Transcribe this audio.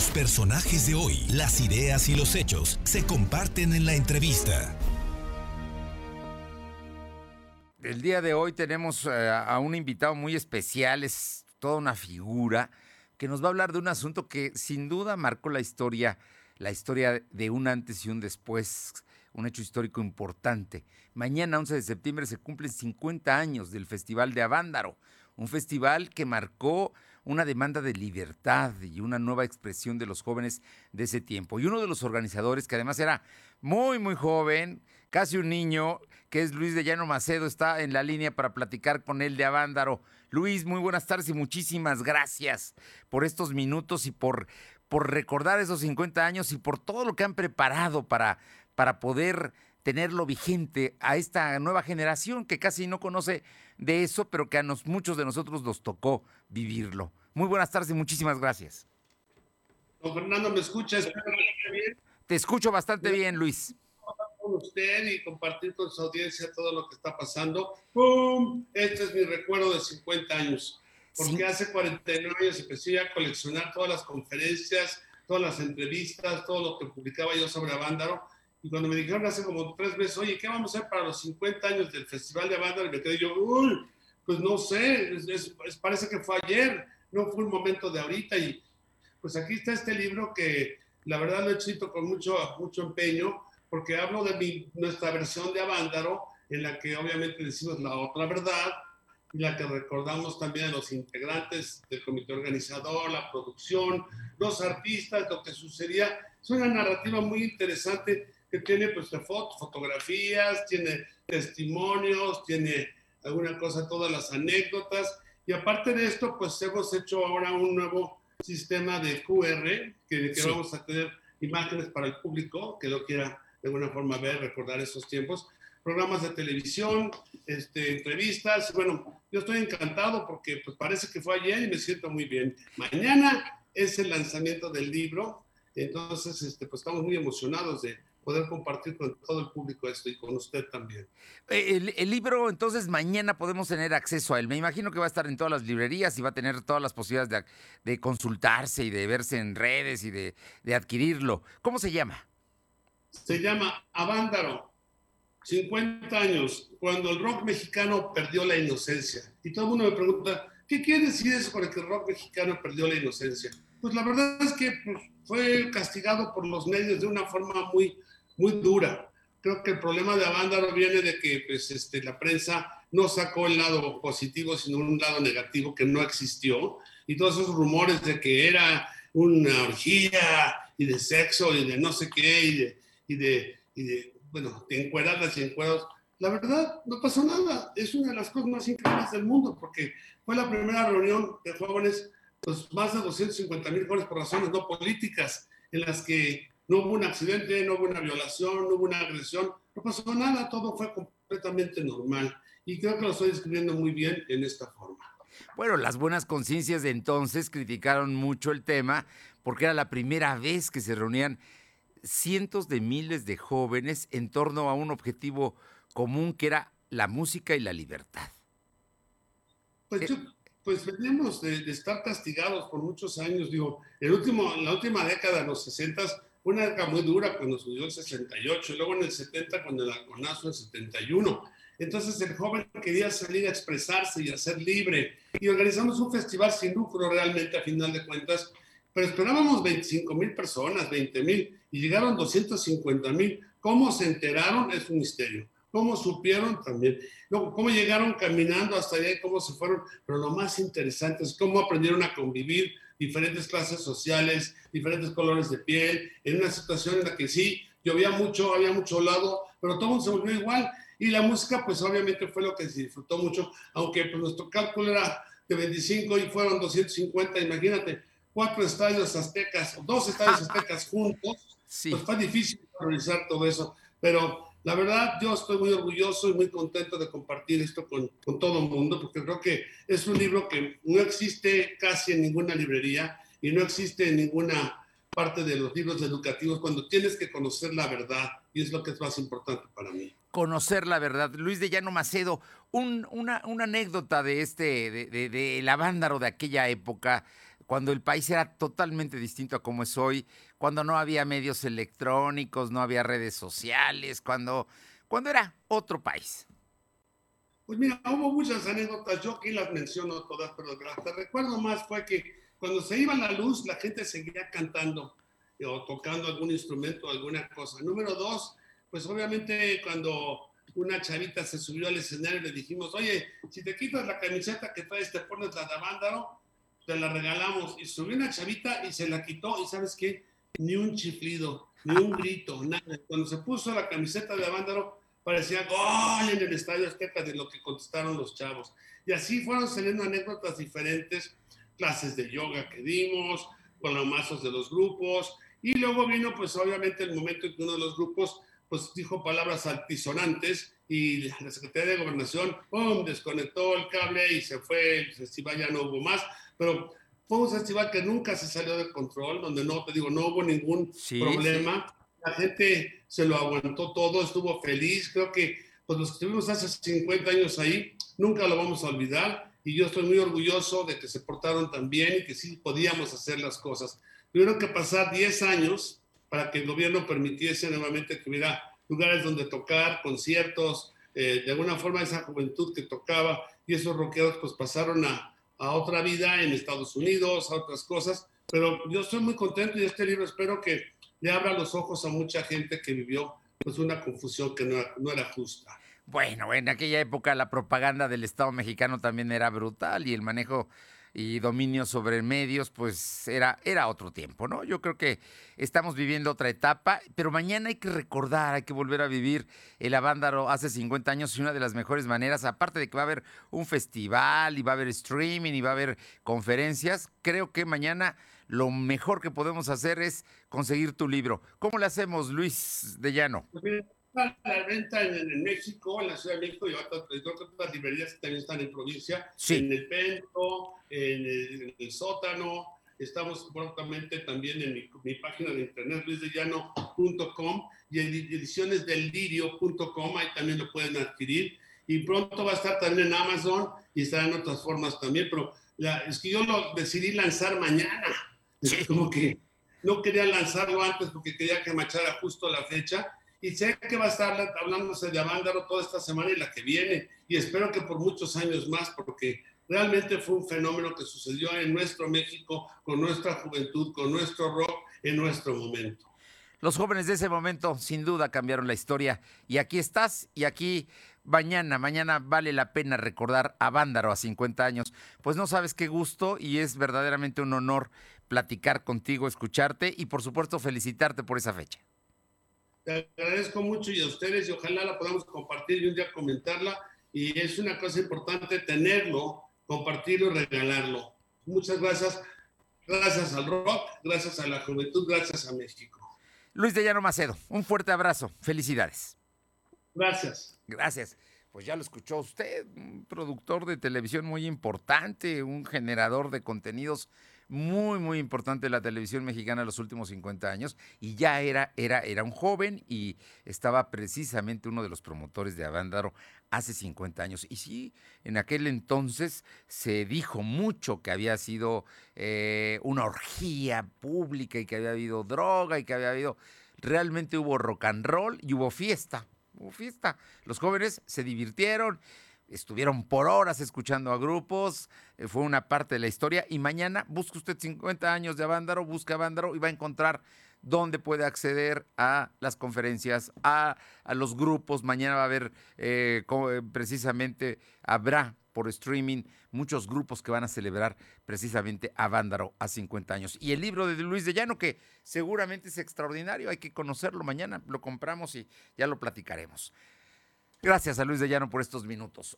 Los personajes de hoy, las ideas y los hechos se comparten en la entrevista. El día de hoy tenemos eh, a un invitado muy especial, es toda una figura que nos va a hablar de un asunto que sin duda marcó la historia, la historia de un antes y un después, un hecho histórico importante. Mañana, 11 de septiembre, se cumplen 50 años del Festival de Avándaro, un festival que marcó una demanda de libertad y una nueva expresión de los jóvenes de ese tiempo. Y uno de los organizadores, que además era muy, muy joven, casi un niño, que es Luis de Llano Macedo, está en la línea para platicar con él de Avándaro. Luis, muy buenas tardes y muchísimas gracias por estos minutos y por, por recordar esos 50 años y por todo lo que han preparado para, para poder tenerlo vigente a esta nueva generación que casi no conoce de eso, pero que a nos, muchos de nosotros nos tocó vivirlo. Muy buenas tardes y muchísimas gracias. Don Fernando, ¿me escucha? bien? Te escucho bastante bien, Luis. Con usted y compartir con su audiencia todo lo que está pasando. ¡Pum! Este es mi recuerdo de 50 años. Porque hace 49 años empecé a coleccionar todas las conferencias, todas las entrevistas, todo lo que publicaba yo sobre Avándaro y cuando me dijeron hace como tres meses, oye, ¿qué vamos a hacer para los 50 años del Festival de Banda? Y me quedé yo, uy, pues no sé, es, parece que fue ayer, no fue un momento de ahorita. Y pues aquí está este libro que la verdad lo he escrito con mucho, mucho empeño, porque hablo de mi, nuestra versión de Avándaro, en la que obviamente decimos la otra verdad, y la que recordamos también a los integrantes del comité organizador, la producción, los artistas, lo que sucedía. Es una narrativa muy interesante que tiene pues fotos, fotografías, tiene testimonios, tiene alguna cosa, todas las anécdotas. Y aparte de esto, pues hemos hecho ahora un nuevo sistema de QR, que, que vamos a tener imágenes para el público que lo quiera de alguna forma ver, recordar esos tiempos. Programas de televisión, este, entrevistas. Bueno, yo estoy encantado porque pues parece que fue ayer y me siento muy bien. Mañana es el lanzamiento del libro, entonces este, pues estamos muy emocionados de, poder compartir con todo el público esto y con usted también. Eh, el, libro, entonces, mañana podemos tener acceso a él. Me imagino que va a estar en todas las librerías y va a tener todas las posibilidades de, consultarse y de verse en redes y de, adquirirlo. ¿Cómo se llama? Se llama Avándaro. 50 años, cuando el rock mexicano perdió la inocencia. Y todo el mundo me pregunta, ¿qué quiere decir eso con el que el rock mexicano perdió la inocencia? Pues la verdad es que pues, fue castigado por los medios de una forma muy, muy dura. Creo que el problema de Avándaro viene de que pues, este, la prensa no sacó el lado positivo, sino un lado negativo que no existió. Y todos esos rumores de que era una orgía y de sexo y de no sé qué y de, y de, y de bueno, de encueradas y encuerados. La verdad, no pasó nada. Es una de las cosas más increíbles del mundo porque fue la primera reunión de jóvenes, pues más de 250 mil jóvenes por razones no políticas, en las que no hubo un accidente, no hubo una violación, no hubo una agresión, no pasó nada, todo fue completamente normal. Y creo que lo estoy describiendo muy bien en esta forma. Bueno, las buenas conciencias de entonces criticaron mucho el tema porque era la primera vez que se reunían cientos de miles de jóvenes en torno a un objetivo común que era la música y la libertad. Pues, eh, pues veníamos de, estar castigados por muchos años. Digo, el último, en la última década, de los 60, una época muy dura cuando subió el 68, y luego en el 70 con el alconazo en 71. Entonces el joven quería salir a expresarse y a ser libre. Y organizamos un festival sin lucro realmente a final de cuentas, pero esperábamos 25 mil personas, 20 mil, y llegaron 250 mil. ¿Cómo se enteraron? Es un misterio. ¿Cómo supieron? También. ¿cómo llegaron caminando hasta allá y cómo se fueron? Pero lo más interesante es cómo aprendieron a convivir diferentes clases sociales, diferentes colores de piel, en una situación en la que sí, llovía mucho, había mucho lado, pero todo se volvió igual. Y la música, pues obviamente fue lo que se disfrutó mucho, aunque pues, nuestro cálculo era de 25 y fueron 250, imagínate, cuatro estadios aztecas, dos estadios aztecas juntos, pues fue difícil realizar todo eso, pero la verdad, yo estoy muy orgulloso y muy contento de compartir esto con, todo el mundo, porque creo que es un libro que no existe casi en ninguna librería y no existe en ninguna parte de los libros educativos cuando tienes que conocer la verdad y es lo que es más importante para mí. Conocer la verdad. Luis de Llano Macedo, una, anécdota de este, de, de, de, de aquella época cuando el país era totalmente distinto a como es hoy, cuando no había medios electrónicos, no había redes sociales, cuando, cuando era otro país. Pues mira, hubo muchas anécdotas, yo aquí las menciono todas, pero que recuerdo más fue que cuando se iba la luz, la gente seguía cantando eh, o tocando algún instrumento, alguna cosa. Número dos, pues obviamente cuando una chavita se subió al escenario le dijimos, oye, si te quitas la camiseta que traes, te pones la de Avándaro, te la regalamos. Y subió una chavita y se la quitó y sabes qué, ni un chiflido, ni un grito, nada. Cuando se puso la camiseta de Avándaro, parecía gol en el estadio Azteca de lo que contestaron los chavos. Y así fueron saliendo anécdotas diferentes, clases de yoga que dimos, con los mazos de los grupos. Y luego vino, pues obviamente, el momento en que uno de los grupos pues dijo palabras altisonantes y la Secretaría de Gobernación, ¡pum!, desconectó el cable y se fue, el festival ya no hubo más, pero fue un festival que nunca se salió de control, donde no, te digo, no hubo ningún problema, la gente se lo aguantó todo, estuvo feliz, creo que pues los que estuvimos hace 50 años ahí, nunca lo vamos a olvidar, y yo estoy muy orgulloso de que se portaron tan bien y que sí podíamos hacer las cosas. Tuvieron que pasar 10 años para que el gobierno permitiese nuevamente que hubiera lugares donde tocar, conciertos, eh, de alguna forma esa juventud que tocaba y esos rockeros pues pasaron a, a, otra vida en Estados Unidos, a otras cosas, pero yo estoy muy contento y este libro espero que le abra los ojos a mucha gente que vivió pues una confusión que no, no era justa. Bueno, en aquella época la propaganda del Estado mexicano también era brutal y el manejo y dominio sobre medios, pues era, era otro tiempo, ¿no? Yo creo que estamos viviendo otra etapa, pero mañana hay que recordar, hay que volver a vivir el Avándaro hace 50 años y una de las mejores maneras, aparte de que va a haber un festival y va a haber streaming y va a haber conferencias, creo que mañana lo mejor que podemos hacer es conseguir tu libro. ¿Cómo le hacemos, Luis de Llano? Pues la venta en, México, en la Ciudad de México y otras librerías que también están en provincia, en el Pento, en el, sótano. Estamos prontamente también en mi, página de internet luisdellano.com y en edicionesdellirio.com, ahí también lo pueden adquirir. Y pronto va a estar también en Amazon y estará en otras formas también, pero es que yo lo decidí lanzar mañana. Es como que no quería lanzarlo antes porque quería que machara justo la fecha y sé que va a estar hablándose de Avándaro toda esta semana y la que viene, y espero que por muchos años más, porque realmente fue un fenómeno que sucedió en nuestro México, con nuestra juventud, con nuestro rock, en nuestro momento. Los jóvenes de ese momento sin duda cambiaron la historia y aquí estás y aquí mañana, mañana vale la pena recordar a Vándaro a 50 años. Pues no sabes qué gusto y es verdaderamente un honor platicar contigo, escucharte y por supuesto felicitarte por esa fecha. Te agradezco mucho y a ustedes y ojalá la podamos compartir y un día comentarla. Y es una cosa importante tenerlo, compartirlo regalarlo. Muchas gracias. Gracias al rock, gracias a la juventud, gracias a México. Luis de Llano Macedo, un fuerte abrazo. Felicidades. Gracias. Gracias. Pues ya lo escuchó usted, un productor de televisión muy importante, un generador de contenidos muy, muy importante la televisión mexicana en los últimos 50 años y ya era, era, era un joven y estaba precisamente uno de los promotores de Avándaro hace 50 años. Y sí, en aquel entonces se dijo mucho que había sido eh, una orgía pública y que había habido droga y que había habido... Realmente hubo rock and roll y hubo fiesta. Hubo fiesta. Los jóvenes se divirtieron estuvieron por horas escuchando a grupos, eh, fue una parte de la historia y mañana busca usted 50 años de Avándaro, busca Avándaro y va a encontrar dónde puede acceder a las conferencias, a, los grupos. Mañana va a haber, eh, eh, precisamente, habrá por streaming muchos grupos que van a celebrar precisamente a a 50 años. Y el libro de Luis de Llano, que seguramente es extraordinario, hay que conocerlo mañana, lo compramos y ya lo platicaremos. Gracias a Luis de Llano por estos minutos.